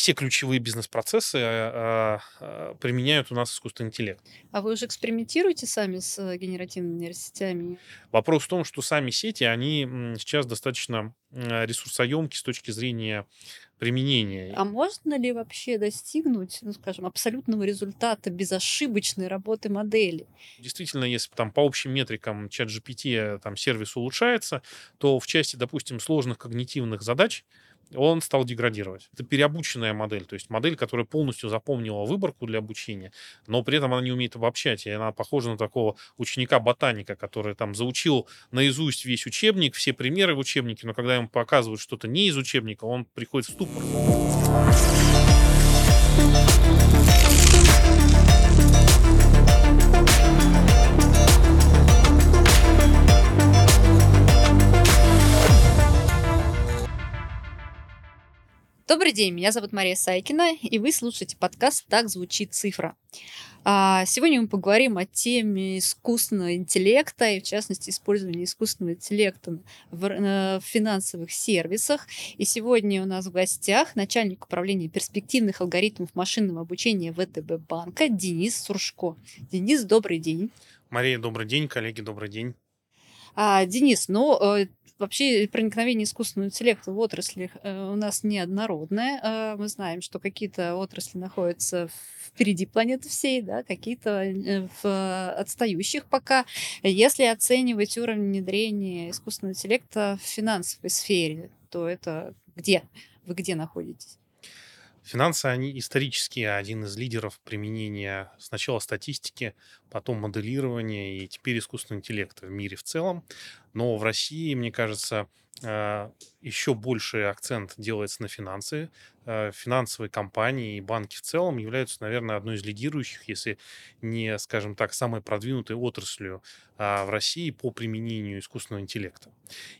все ключевые бизнес-процессы э, э, применяют у нас искусственный интеллект. А вы уже экспериментируете сами с э, генеративными нейросетями? Вопрос в том, что сами сети, они сейчас достаточно ресурсоемки с точки зрения применения. А можно ли вообще достигнуть, ну, скажем, абсолютного результата безошибочной работы модели? Действительно, если там по общим метрикам чат GPT там сервис улучшается, то в части, допустим, сложных когнитивных задач он стал деградировать. Это переобученная модель, то есть модель, которая полностью запомнила выборку для обучения, но при этом она не умеет обобщать, и она похожа на такого ученика-ботаника, который там заучил наизусть весь учебник, все примеры в учебнике, но когда ему показывают что-то не из учебника, он приходит в ступор. Добрый день, меня зовут Мария Сайкина, и вы слушаете подкаст «Так звучит цифра». А, сегодня мы поговорим о теме искусственного интеллекта и, в частности, использования искусственного интеллекта в, э, в финансовых сервисах. И сегодня у нас в гостях начальник управления перспективных алгоритмов машинного обучения ВТБ банка Денис Суршко. Денис, добрый день. Мария, добрый день. Коллеги, добрый день. А, Денис, ну, э, вообще проникновение искусственного интеллекта в отрасли э, у нас неоднородное. Э, мы знаем, что какие-то отрасли находятся впереди планеты всей, да, какие-то в отстающих пока. Если оценивать уровень внедрения искусственного интеллекта в финансовой сфере, то это где? Вы где находитесь? Финансы, они исторически один из лидеров применения сначала статистики, потом моделирования и теперь искусственного интеллекта в мире в целом. Но в России, мне кажется, э, еще больший акцент делается на финансы. Э, финансовые компании и банки в целом являются, наверное, одной из лидирующих, если не, скажем так, самой продвинутой отраслью а, в России по применению искусственного интеллекта.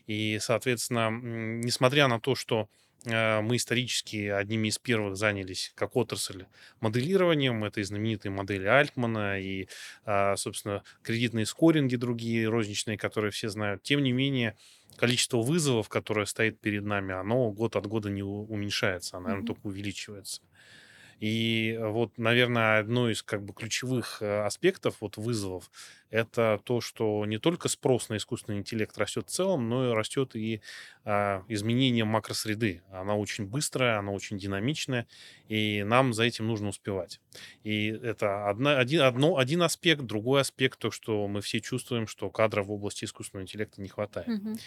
И, соответственно, несмотря на то, что мы исторически одними из первых занялись как отрасль моделированием. Это и знаменитые модели Альтмана, и, а, собственно, кредитные скоринги другие, розничные, которые все знают. Тем не менее, количество вызовов, которое стоит перед нами, оно год от года не уменьшается, оно, наверное, mm-hmm. только увеличивается. И вот, наверное, одно из как бы ключевых э, аспектов вот вызовов это то, что не только спрос на искусственный интеллект растет в целом, но и растет и а, изменение макросреды. Она очень быстрая, она очень динамичная, и нам за этим нужно успевать. И это одна, один, одно, один аспект, другой аспект, то, что мы все чувствуем, что кадров в области искусственного интеллекта не хватает. Mm-hmm.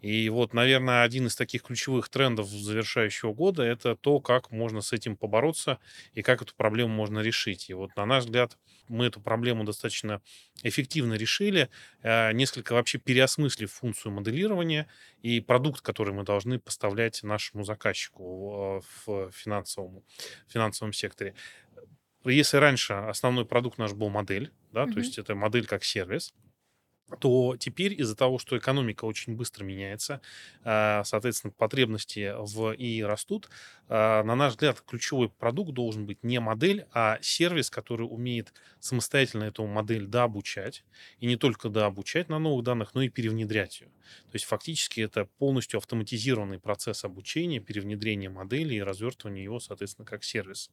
И вот, наверное, один из таких ключевых трендов завершающего года это то, как можно с этим побороться и как эту проблему можно решить. И вот, на наш взгляд, мы эту проблему достаточно эффективно решили, э, несколько вообще переосмыслив функцию моделирования и продукт, который мы должны поставлять нашему заказчику в финансовом, финансовом секторе. Если раньше основной продукт наш был модель, да, mm-hmm. то есть это модель как сервис, то теперь из-за того, что экономика очень быстро меняется, а, соответственно, потребности в ИИ растут, а, на наш взгляд, ключевой продукт должен быть не модель, а сервис, который умеет самостоятельно эту модель дообучать, и не только дообучать на новых данных, но и перевнедрять ее. То есть фактически это полностью автоматизированный процесс обучения, перевнедрения модели и развертывания его, соответственно, как сервис.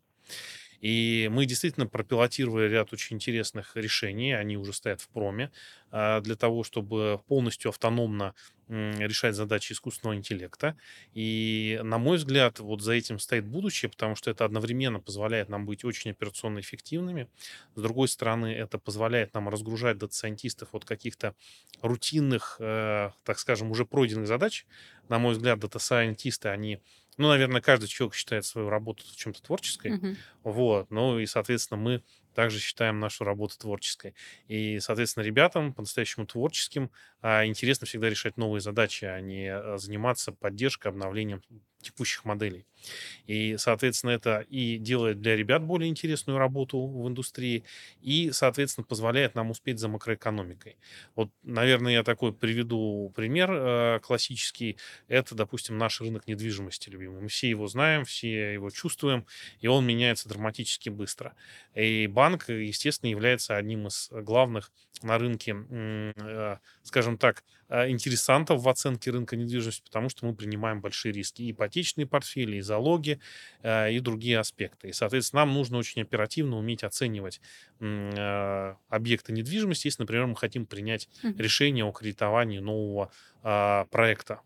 И мы действительно пропилотировали ряд очень интересных решений, они уже стоят в проме, а, для того, чтобы полностью автономно решать задачи искусственного интеллекта. И, на мой взгляд, вот за этим стоит будущее, потому что это одновременно позволяет нам быть очень операционно эффективными. С другой стороны, это позволяет нам разгружать дата-сайентистов от каких-то рутинных, э, так скажем, уже пройденных задач. На мой взгляд, дата-сайентисты, они ну, наверное, каждый человек считает свою работу чем-то творческой. Uh-huh. Вот. Ну и, соответственно, мы также считаем нашу работу творческой. И, соответственно, ребятам по-настоящему творческим а, интересно всегда решать новые задачи, а не а, заниматься поддержкой, обновлением текущих моделей. И, соответственно, это и делает для ребят более интересную работу в индустрии, и, соответственно, позволяет нам успеть за макроэкономикой. Вот, наверное, я такой приведу пример э, классический. Это, допустим, наш рынок недвижимости любимый. Мы все его знаем, все его чувствуем, и он меняется драматически быстро. И банк, естественно, является одним из главных на рынке, э, скажем так, э, интересантов в оценке рынка недвижимости, потому что мы принимаем большие риски. И ипотечные портфели, и залоги э, и другие аспекты. И, соответственно, нам нужно очень оперативно уметь оценивать э, объекты недвижимости, если, например, мы хотим принять решение о кредитовании нового а, проекта.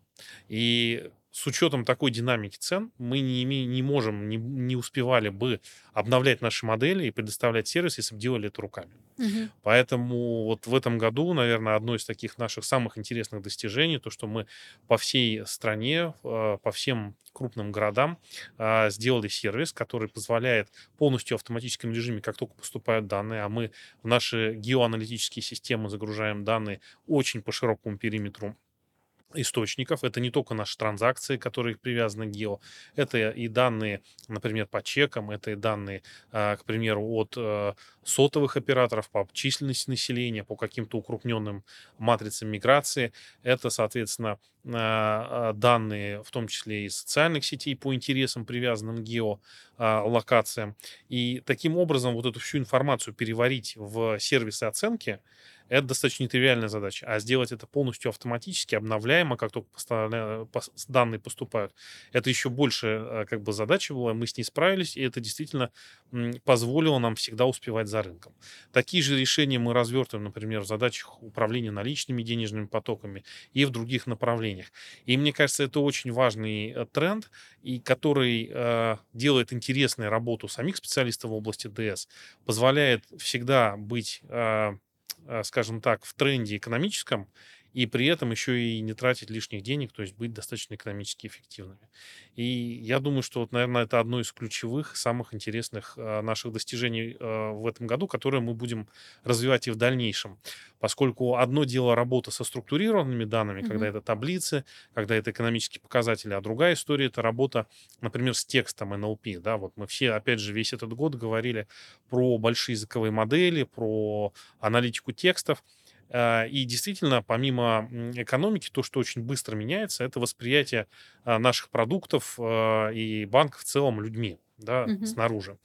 И с учетом такой динамики цен мы не, име, не можем, не, не успевали бы обновлять наши модели и предоставлять сервис, если бы делали это руками. Угу. Поэтому вот в этом году, наверное, одно из таких наших самых интересных достижений, то, что мы по всей стране, а, по всем крупным городам а, сделали сервис, который позволяет полностью в автоматическом режиме, как только поступают данные, а мы в наши геоаналитические системы загружаем данные очень по широкому периметру источников. Это не только наши транзакции, которые привязаны к гео, это и данные, например, по чекам, это и данные, а, к примеру, от э, сотовых операторов по численности населения, по каким-то укрупненным матрицам миграции. Это, соответственно, а, а, данные, в том числе и социальных сетей по интересам, привязанным к геолокациям. И таким образом вот эту всю информацию переварить в сервисы оценки – это достаточно нетривиальная задача. А сделать это полностью автоматически, обновляемо, как только данные поступают, это еще больше э, как бы задача была. Мы с ней справились, и это действительно позволило нам всегда успевать за рынком. Такие же решения мы развертываем, например, в задачах управления наличными денежными потоками и в других направлениях. И мне кажется, это очень важный э, тренд, и который э, делает интересной работу самих специалистов в области ДС, позволяет всегда быть Э, скажем так, в тренде экономическом, и при этом еще и не тратить лишних денег, то есть быть достаточно экономически эффективными. И я думаю, что, вот, наверное, это одно из ключевых, самых интересных э, наших достижений э, в этом году, которое мы будем развивать и в дальнейшем. Поскольку одно дело работа со структурированными данными, mm-hmm. когда это таблицы, когда это экономические показатели, а другая история это работа, например, с текстом NLP. Да? Вот мы все, опять же, весь этот год говорили про большие языковые модели, про аналитику текстов. А, и действительно, помимо экономики, то, что очень быстро меняется, это восприятие а, наших продуктов а, и банков в целом людьми да, угу. снаружи.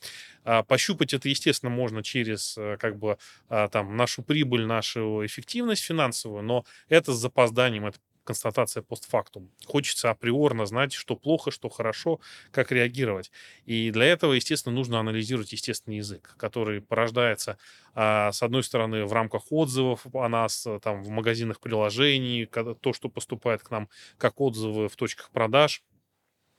пощупать это, естественно, можно через как бы там нашу прибыль, нашу эффективность финансовую, но это с запозданием, это констатация постфактум. Хочется априорно знать, что плохо, что хорошо, как реагировать. И для этого, естественно, нужно анализировать естественный язык, который порождается, а, с одной стороны, в рамках отзывов о нас, там, в магазинах приложений, то, что поступает к нам как отзывы в точках продаж –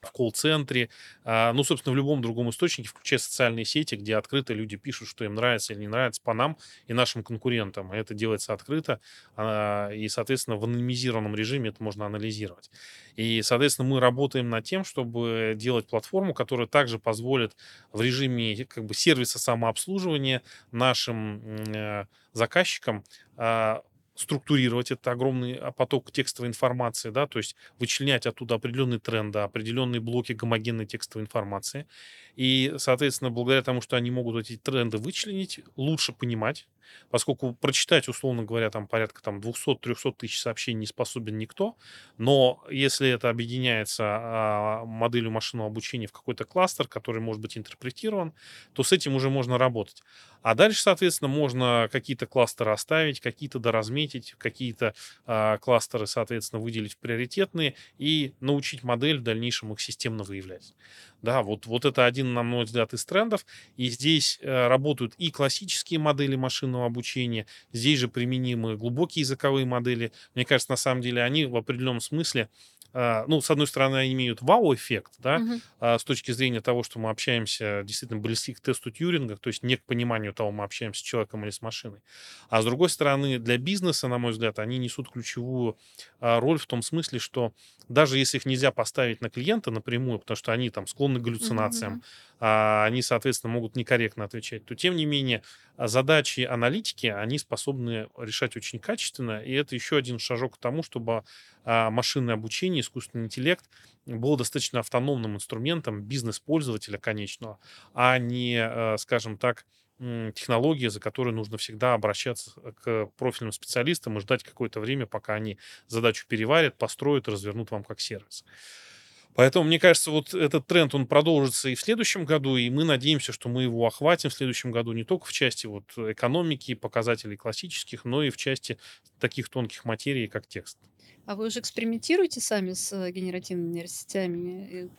в колл-центре, а, ну, собственно, в любом другом источнике, включая социальные сети, где открыто люди пишут, что им нравится или не нравится по нам и нашим конкурентам. Это делается открыто, а, и, соответственно, в анонимизированном режиме это можно анализировать. И, соответственно, мы работаем над тем, чтобы делать платформу, которая также позволит в режиме как бы сервиса самообслуживания нашим э, заказчикам а, структурировать этот огромный а, поток текстовой информации, да, то есть вычленять оттуда определенные тренды, определенные блоки гомогенной текстовой информации. И, соответственно, благодаря тому, что они могут эти тренды вычленить, лучше понимать, поскольку прочитать, условно говоря, там порядка там 200-300 тысяч сообщений не способен никто, но если это объединяется а, моделью машинного обучения в какой-то кластер, который может быть интерпретирован, то с этим уже можно работать. А дальше, соответственно, можно какие-то кластеры оставить, какие-то доразметить, какие-то а, кластеры, соответственно, выделить в приоритетные и научить модель в дальнейшем их системно выявлять. Да, вот, вот это один, на мой взгляд, из трендов. И здесь э, работают и классические модели машинного обучения, здесь же применимы глубокие языковые модели. Мне кажется, на самом деле они в определенном смысле ну, с одной стороны, они имеют вау-эффект, да, угу. с точки зрения того, что мы общаемся действительно близки к тесту Тьюринга, то есть не к пониманию того, мы общаемся с человеком или с машиной. А с другой стороны, для бизнеса, на мой взгляд, они несут ключевую а, роль в том смысле, что даже если их нельзя поставить на клиента напрямую, потому что они там склонны к галлюцинациям, угу. они, соответственно, могут некорректно отвечать, то тем не менее задачи аналитики, они способны решать очень качественно, и это еще один шажок к тому, чтобы машинное обучение, искусственный интеллект был достаточно автономным инструментом бизнес-пользователя конечного, а не, э, скажем так, технология, за которой нужно всегда обращаться к профильным специалистам и ждать какое-то время, пока они задачу переварят, построят и развернут вам как сервис. Поэтому, мне кажется, вот этот тренд, он продолжится и в следующем году, и мы надеемся, что мы его охватим в следующем году не только в части вот экономики, показателей классических, но и в части таких тонких материй, как текст. А вы уже экспериментируете сами с э, генеративными нейросетями?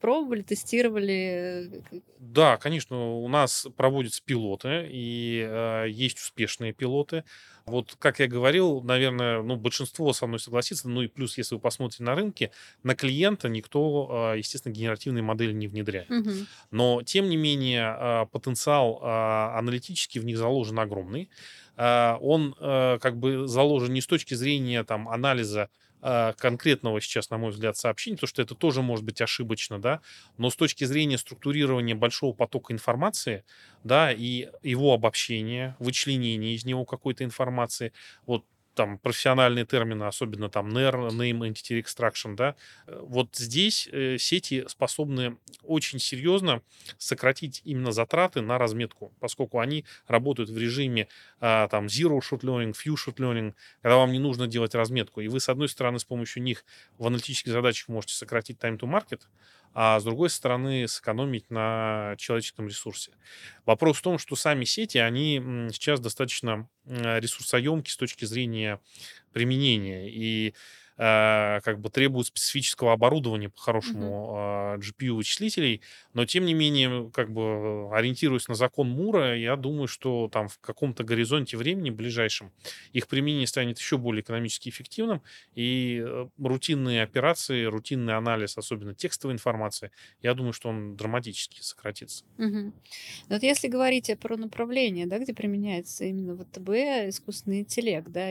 Пробовали, тестировали? Да, конечно, у нас проводятся пилоты, и э, есть успешные пилоты. Вот, как я говорил, наверное, ну, большинство со мной согласится, ну и плюс, если вы посмотрите на рынке, на клиента никто, э, естественно, генеративные модели не внедряет. Угу. Но, тем не менее, э, потенциал э, аналитический в них заложен огромный. Э, он э, как бы заложен не с точки зрения там, анализа конкретного сейчас, на мой взгляд, сообщения, потому что это тоже может быть ошибочно, да, но с точки зрения структурирования большого потока информации, да, и его обобщения, вычленения из него какой-то информации, вот там профессиональные термины, особенно там NER, Name Entity Extraction, да, э, вот здесь э, сети способны очень серьезно сократить именно затраты на разметку, поскольку они работают в режиме э, там zero short learning, few short learning, когда вам не нужно делать разметку, и вы, с одной стороны, с помощью них в аналитических задачах можете сократить time to market, а с другой стороны сэкономить на человеческом ресурсе. Вопрос в том, что сами сети, они сейчас достаточно ресурсоемки с точки зрения применения. И Э, как бы требуют специфического оборудования по-хорошему mm-hmm. GPU-вычислителей, но тем не менее, как бы ориентируясь на закон Мура, я думаю, что там в каком-то горизонте времени ближайшем их применение станет еще более экономически эффективным, и э, рутинные операции, рутинный анализ, особенно текстовой информации, я думаю, что он драматически сократится. Угу. Вот если говорить про направление, да, где применяется именно ВТБ, искусственный интеллект, да,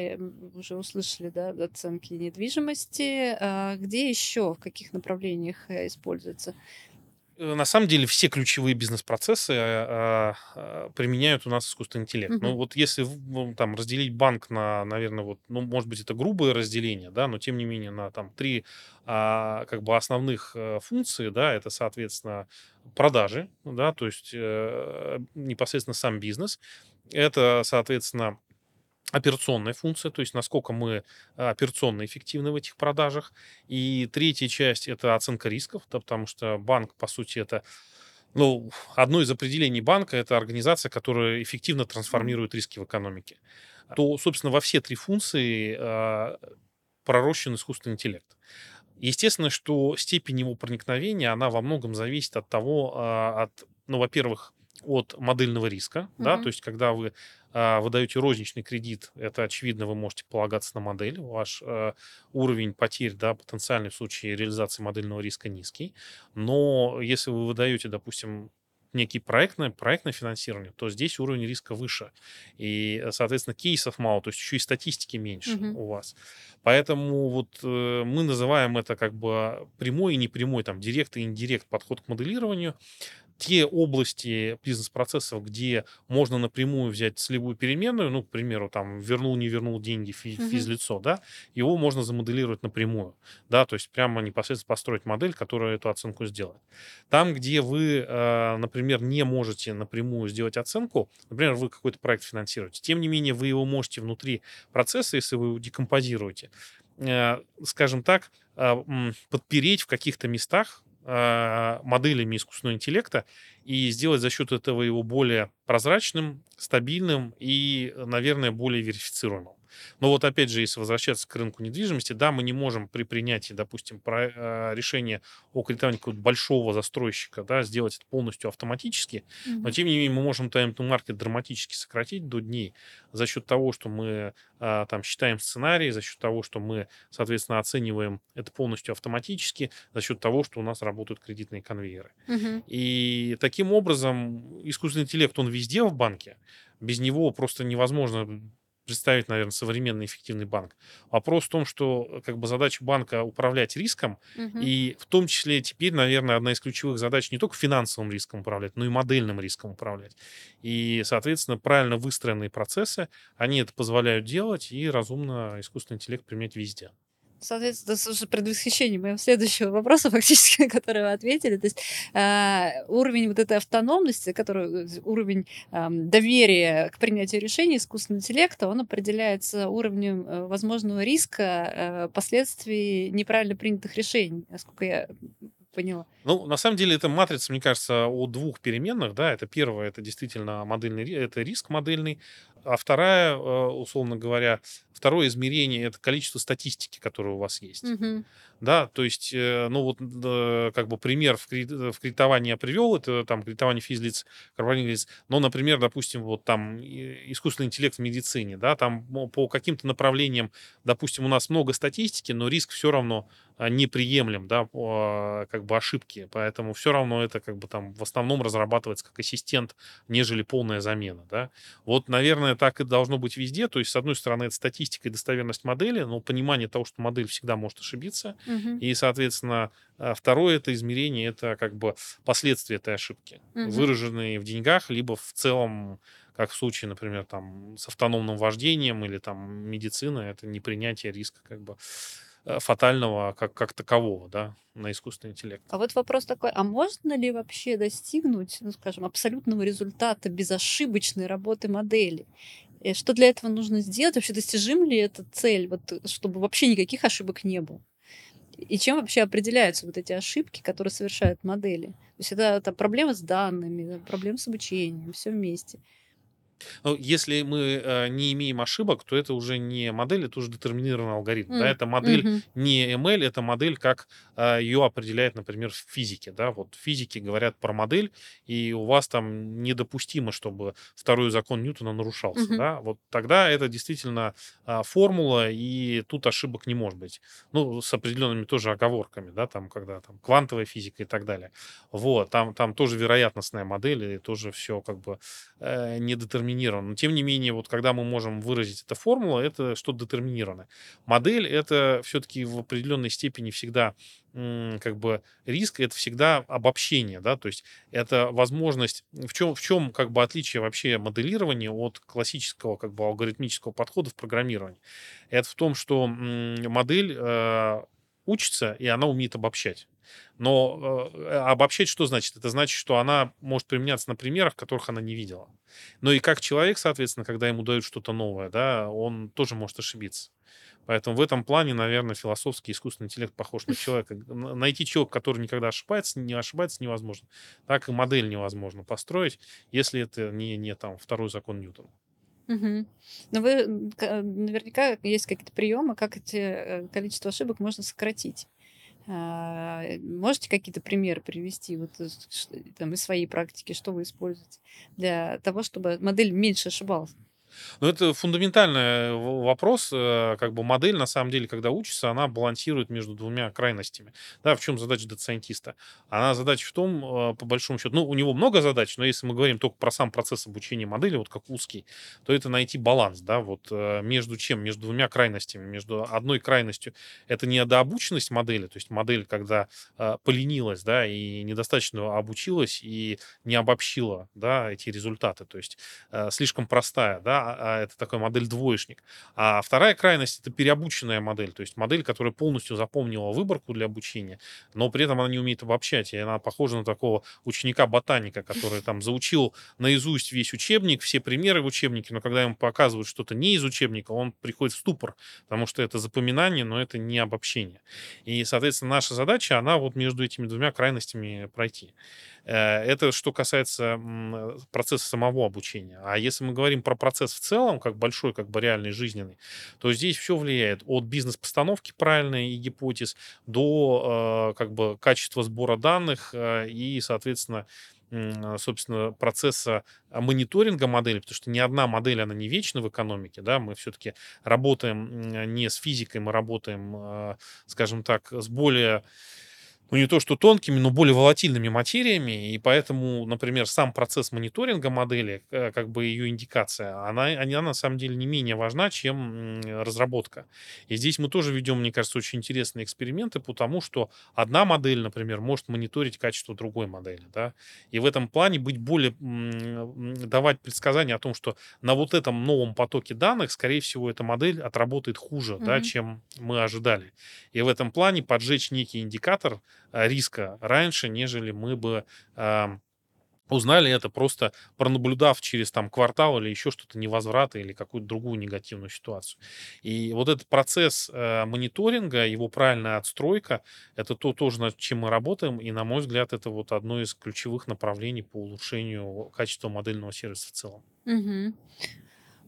уже услышали, да, оценки недвижимости, недвижимости. А где еще, в каких направлениях э, используется? Э, на самом деле все ключевые бизнес-процессы а, а, применяют у нас искусственный интеллект. Uh-huh. Ну вот если там разделить банк на, наверное, вот, ну может быть это грубое разделение, да, но тем не менее на там три а, как бы основных а, функции, да, это соответственно продажи, да, то есть э, непосредственно сам бизнес, это соответственно операционная функция, то есть насколько мы а, операционно эффективны в этих продажах. И третья часть — это оценка рисков, да, потому что банк, по сути, это ну, одно из определений банка — это организация, которая эффективно трансформирует риски в экономике. То, собственно, во все три функции э, пророщен искусственный интеллект. Естественно, что степень его проникновения, она во многом зависит от того, э, от, ну, во-первых, от модельного риска, mm-hmm. да, то есть когда вы вы даете розничный кредит, это очевидно, вы можете полагаться на модель, ваш а, уровень потерь, да, потенциальный в случае реализации модельного риска низкий, но если вы выдаете, допустим, некий проектное, проектное финансирование, то здесь уровень риска выше. И, соответственно, кейсов мало, то есть еще и статистики меньше uh-huh. у вас. Поэтому вот э, мы называем это как бы прямой и непрямой, там, директ и индирект подход к моделированию те области бизнес-процессов, где можно напрямую взять целевую переменную, ну, к примеру, там, вернул, не вернул деньги фи- uh-huh. физлицо, да, его можно замоделировать напрямую, да, то есть прямо непосредственно построить модель, которая эту оценку сделает. Там, где вы, э, например, не можете напрямую сделать оценку, например, вы какой-то проект финансируете, тем не менее, вы его можете внутри процесса, если вы его декомпозируете, э, скажем так, э, подпереть в каких-то местах, моделями искусственного интеллекта и сделать за счет этого его более прозрачным, стабильным и, наверное, более верифицируемым. Но вот опять же, если возвращаться к рынку недвижимости, да, мы не можем при принятии, допустим, про, э, решения о кредитовании большого застройщика, да, сделать это полностью автоматически, mm-hmm. но тем не менее мы можем market драматически сократить до дней за счет того, что мы э, там считаем сценарии, за счет того, что мы, соответственно, оцениваем это полностью автоматически, за счет того, что у нас работают кредитные конвейеры. Mm-hmm. И таким образом искусственный интеллект, он везде в банке, без него просто невозможно представить, наверное, современный эффективный банк. Вопрос в том, что как бы задача банка управлять риском, угу. и в том числе теперь, наверное, одна из ключевых задач не только финансовым риском управлять, но и модельным риском управлять. И, соответственно, правильно выстроенные процессы, они это позволяют делать, и разумно искусственный интеллект применять везде. Соответственно, это уже предвосхищение моего следующего вопроса, фактически, на который вы ответили. То есть э, уровень вот этой автономности, который, уровень э, доверия к принятию решений искусственного интеллекта, он определяется уровнем э, возможного риска э, последствий неправильно принятых решений, насколько я поняла. Ну, на самом деле, это матрица, мне кажется, о двух переменных, да, это первое, это действительно модельный, это риск модельный, а вторая, э, условно говоря, второе измерение это количество статистики, которое у вас есть. Мгм. Да, то есть, э, ну вот, э, как бы пример в, кредит- в кредитовании я привел, это там кредитование физлиц, корпоративных лиц, но, например, допустим, вот там искусственный интеллект в медицине, да, там по каким-то направлениям, допустим, у нас много статистики, но риск все равно а, неприемлем, да, а, как бы ошибки, поэтому все равно это как бы там в основном разрабатывается как ассистент, нежели полная замена, да. Вот, наверное, так и должно быть везде, то есть, с одной стороны, это статистика и достоверность модели, но понимание того, что модель всегда может ошибиться, Мгм. и, соответственно, а, второе это измерение, это как бы последствия этой ошибки, Мгм. выраженные в деньгах, либо в целом, как в случае, например, там, с автономным вождением или там медицина, это непринятие риска как бы фатального как, как такового, да, на искусственный интеллект. А вот вопрос такой, а можно ли вообще достигнуть, ну, скажем, абсолютного результата безошибочной работы модели? И что для этого нужно сделать? Вообще достижим ли эта цель, вот, э, чтобы вообще никаких ошибок не было? И чем вообще определяются вот эти ошибки, которые совершают модели? То есть это, это проблема с данными, да, проблема с обучением, все вместе. Ну, если мы э, не имеем ошибок, то это уже не модель, это уже детерминированный алгоритм. Да, М, это модель мгм. не ML, это модель, как э, ее определяет, например, в физике. Да? Вот физики говорят про модель, и у вас там недопустимо, чтобы второй закон Ньютона нарушался. Мгм. Да? Вот тогда это действительно а, формула, и тут ошибок не может быть. Ну, с определенными тоже оговорками, да, там, когда там квантовая физика и так далее. Вот, там, там тоже вероятностная модель, и тоже все как бы э, не детерминировано. Но тем не менее, вот когда мы можем выразить это формула, это что-то детерминированное. Модель это все-таки в определенной степени всегда как бы риск, это всегда обобщение, да, то есть это возможность, в чем, в чем как бы отличие вообще моделирования от классического как бы алгоритмического подхода в программировании. Это в том, что модель э, учится, и она умеет обобщать. Но э, обобщать что значит? Это значит, что она может применяться на примерах, которых она не видела. Но и как человек, соответственно, когда ему дают что-то новое, да, он тоже может ошибиться. Поэтому в этом плане, наверное, философский искусственный интеллект похож на человека. Найти человека, который никогда ошибается, не ошибается невозможно. Так и модель невозможно построить, если это не, не там второй закон Ньютона. Мгм. Но вы к- наверняка есть какие-то приемы, как эти э, количество ошибок можно сократить. А, э, Можете какие-то примеры привести вот ш- там, из своей практики, что вы используете для того, чтобы модель меньше ошибалась? Ну, это фундаментальный в- вопрос. э, Как бы модель, на самом деле, когда учится, она балансирует между двумя крайностями. Да, в чем задача дата-сайентиста? Она задача в том, э, по большому счету, ну, у него много задач, но если мы говорим только про сам процесс обучения модели, вот как узкий, то это найти баланс, да, вот э, между чем? Между двумя крайностями. Между одной крайностью это недообученность модели, то есть модель, когда э, поленилась, да, и недостаточно обучилась и не обобщила, да, эти результаты, то есть э, слишком простая, да, а это такой модель-двоечник. А вторая крайность— это переобученная модель, то есть модель, которая полностью запомнила выборку для обучения, но при этом она не умеет обобщать, и она похожа на такого ученика-ботаника, который там заучил наизусть весь учебник, все примеры в учебнике, но когда ему показывают что-то не из учебника, он приходит в ступор, потому что это запоминание, но это не обобщение. И, соответственно, наша задача, она вот между этими двумя крайностями пройти. Э, Это что касается э, процесса самого обучения. А если мы говорим про процесс в целом, как большой, как бы реальный, жизненный, то здесь все влияет от бизнес-постановки правильной и гипотез до э, как бы качества сбора данных и, соответственно, собственно, процесса мониторинга модели, потому что ни одна модель, она не вечна в экономике, да, мы все-таки работаем не с физикой, мы работаем, скажем так, с более ну, не то что тонкими, но более волатильными материями, и поэтому, например, сам процесс мониторинга модели, э, как бы ее индикация, она, она на самом деле не менее важна, чем разработка. И здесь мы тоже ведем, мне кажется, очень интересные эксперименты, потому что одна модель, например, может мониторить качество другой модели, да, и в этом плане быть более, давать предсказания о том, что на вот этом новом потоке данных, скорее всего, эта модель отработает хуже, да, Мгм. чем мы ожидали. И в этом плане поджечь некий индикатор риска раньше, нежели мы бы узнали это просто пронаблюдав через там квартал или еще что-то невозврата или какую-то другую негативную ситуацию. И вот этот процесс э, мониторинга, его правильная отстройка, это то тоже, над чем мы работаем, и, на мой взгляд, это вот одно из ключевых направлений по улучшению качества модельного сервиса в целом. Мгм.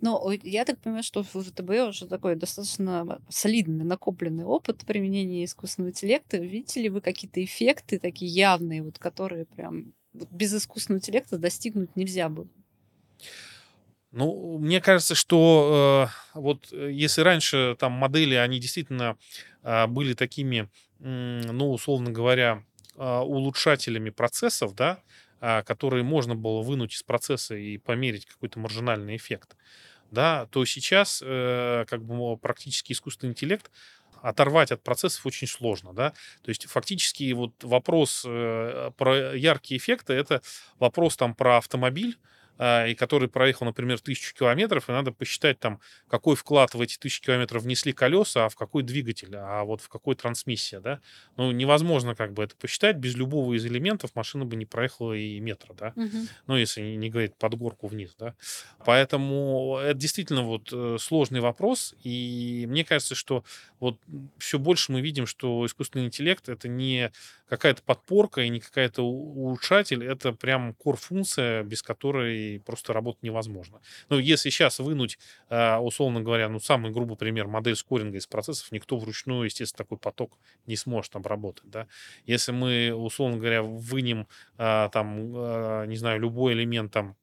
Но я так понимаю, что в ВТБ уже такой достаточно солидный накопленный опыт применения искусственного интеллекта. Видите ли вы какие-то эффекты такие явные, вот, которые прям вот без искусственного интеллекта достигнуть нельзя было? Ну, мне кажется, что э, вот э, если раньше там модели, они действительно э, были такими, м, ну, условно говоря, э, улучшателями процессов, да, э, которые можно было вынуть из процесса и померить какой-то маржинальный эффект, да, то сейчас э, как бы практически искусственный интеллект оторвать от процессов очень сложно, да. То есть фактически вот вопрос э, про яркие эффекты это вопрос там про автомобиль, и который проехал, например, тысячу километров, и надо посчитать там, какой вклад в эти тысячи километров внесли колеса, а в какой двигатель, а вот в какой трансмиссия, да. Ну, невозможно как бы это посчитать, без любого из элементов машина бы не проехала и метра, да. Мгм. Ну, если не говорить под горку вниз, да. Поэтому это действительно вот э, сложный вопрос, и мне кажется, что вот все больше мы видим, что искусственный интеллект это не какая-то подпорка и не какая-то улучшатель, это прям core-функция, без которой просто работать невозможно. Ну, если сейчас вынуть, а, условно говоря, ну, самый грубый пример, модель скоринга из процессов, никто вручную, естественно, такой поток не сможет обработать, да. Если мы, условно говоря, вынем а, там, а, не знаю, любой элемент там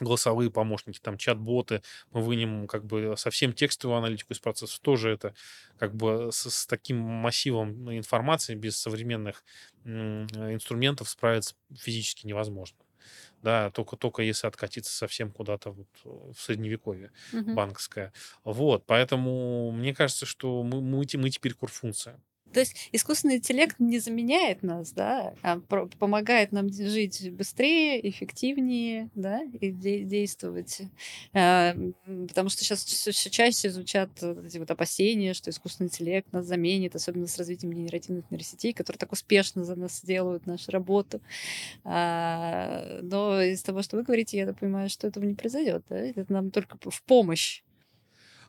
голосовые помощники, там чат-боты, мы вынем как бы совсем текстовую аналитику из процессов, тоже это как бы с, с таким массивом информации без современных инструментов справиться физически невозможно. Да, только, только если откатиться совсем куда-то вот в средневековье Мгм. банковское. Вот, поэтому мне кажется, что мы, мы, мы теперь курфункция. То есть искусственный интеллект не заменяет нас, да, а помогает нам жить быстрее, эффективнее, да, и де- действовать. М, Потому что сейчас все чаще звучат эти вот опасения, что искусственный интеллект нас заменит, особенно с развитием генеративных нейросетей, которые так успешно за нас делают нашу работу. А, Но из того, что вы говорите, я понимаю, что этого не произойдет, да? Это нам только в помощь.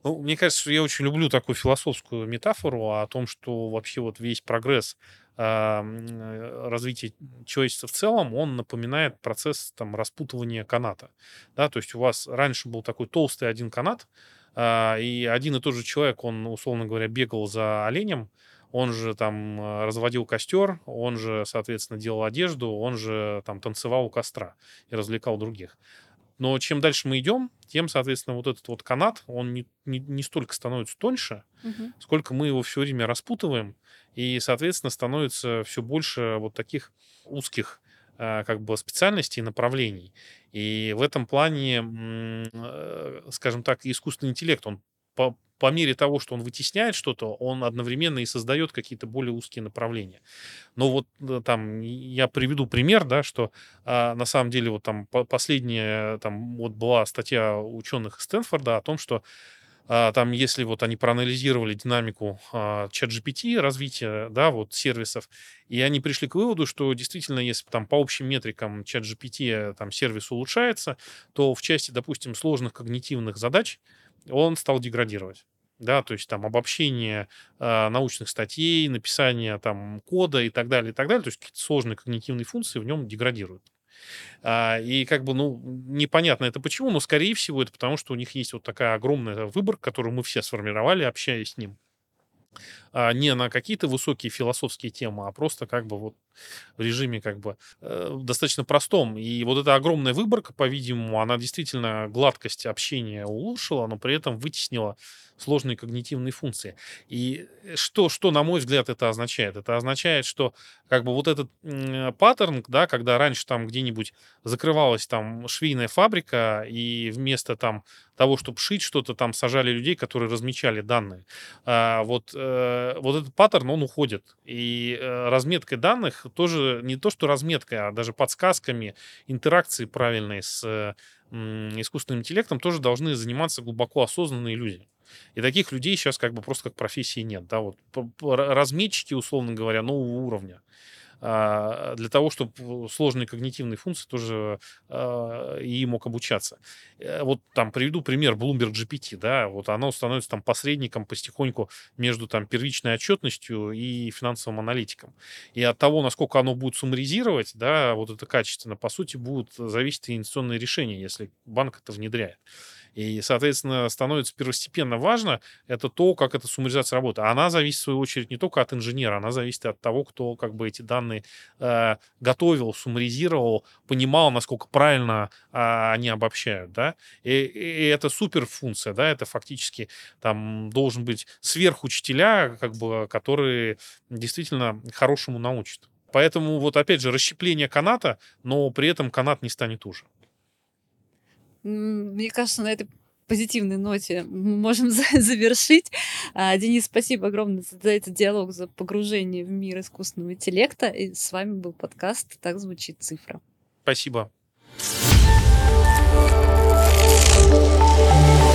Ну, мне кажется, я очень люблю такую философскую метафору о том, что вообще вот весь прогресс а, э, развития человечества в целом, он напоминает процесс там распутывания каната. Да, то есть у вас раньше был такой толстый один канат, а, и один и тот же человек, он, условно говоря, бегал за оленем, он же там а, разводил костер, он же, соответственно, делал одежду, он же там танцевал у костра и развлекал других. Но чем дальше мы идем, тем, соответственно, вот этот вот канат, он не, не, не столько становится тоньше, Мгм. сколько мы его все время распутываем, и, соответственно, становится все больше вот таких узких а, как бы специальностей и направлений. И в этом плане, э, скажем так, искусственный интеллект, он по, мере того, что он вытесняет что-то, он одновременно и создает какие-то более узкие направления. Но вот э, там я приведу пример, да, что а, на самом деле вот там по- последняя там вот была статья ученых из Стэнфорда о том, что а, там, если вот они проанализировали динамику а, ChatGPT, развития, да, вот сервисов, и они пришли к выводу, что действительно, если там по общим метрикам ChatGPT там сервис улучшается, то в части, допустим, сложных когнитивных задач он стал деградировать. Да, то есть там обобщение а, научных статей, написание там кода и так далее, и так далее, то есть какие-то сложные когнитивные функции в нем деградируют. А, и как бы, ну, непонятно это почему, но, скорее всего, это потому, что у них есть вот такая огромная выбор, которую мы все сформировали, общаясь с ним. А, не на какие-то высокие философские темы, а просто как бы вот в режиме как бы э, достаточно простом. И вот эта огромная выборка, по-видимому, она действительно гладкость общения улучшила, но при этом вытеснила сложные когнитивные функции. И что, что, на мой взгляд, это означает? Это означает, что как бы вот этот паттерн, да, когда раньше там где-нибудь закрывалась там швейная фабрика, и вместо там того, чтобы шить что-то, там сажали людей, которые размечали данные. А, вот, э, вот этот паттерн, он уходит. И э, разметкой данных тоже не то, что разметкой, а даже подсказками, интеракции правильной с э, искусственным интеллектом тоже должны заниматься глубоко осознанные люди. И таких людей сейчас как бы просто как профессии нет. Да, вот разметчики, условно говоря, нового уровня. А, Для того, чтобы сложные когнитивные функции тоже а, и мог обучаться. Э, Вот там приведу пример Bloomberg GPT, да, вот оно становится там посредником потихоньку между там первичной отчетностью и финансовым аналитиком. И от того, насколько оно будет суммаризировать, да, вот это качественно, по сути, будут зависеть инвестиционные решения, если банк это внедряет. И, соответственно, становится первостепенно важно это то, как эта суммаризация работает. Она зависит, в свою очередь, не только от инженера, она зависит от того, кто как бы эти данные э, готовил, суммаризировал, понимал, насколько правильно э, они обобщают, да. И, и это супер функция, да, это фактически там должен быть сверхучителя, как бы, которые действительно хорошему научат. Поэтому вот опять же расщепление каната, но при этом канат не станет уже. Мне кажется, на этой позитивной ноте мы можем завершить. А, Денис, спасибо огромное за этот диалог, за погружение в мир искусственного интеллекта. И с вами был подкаст «Так звучит цифра». Спасибо. thank you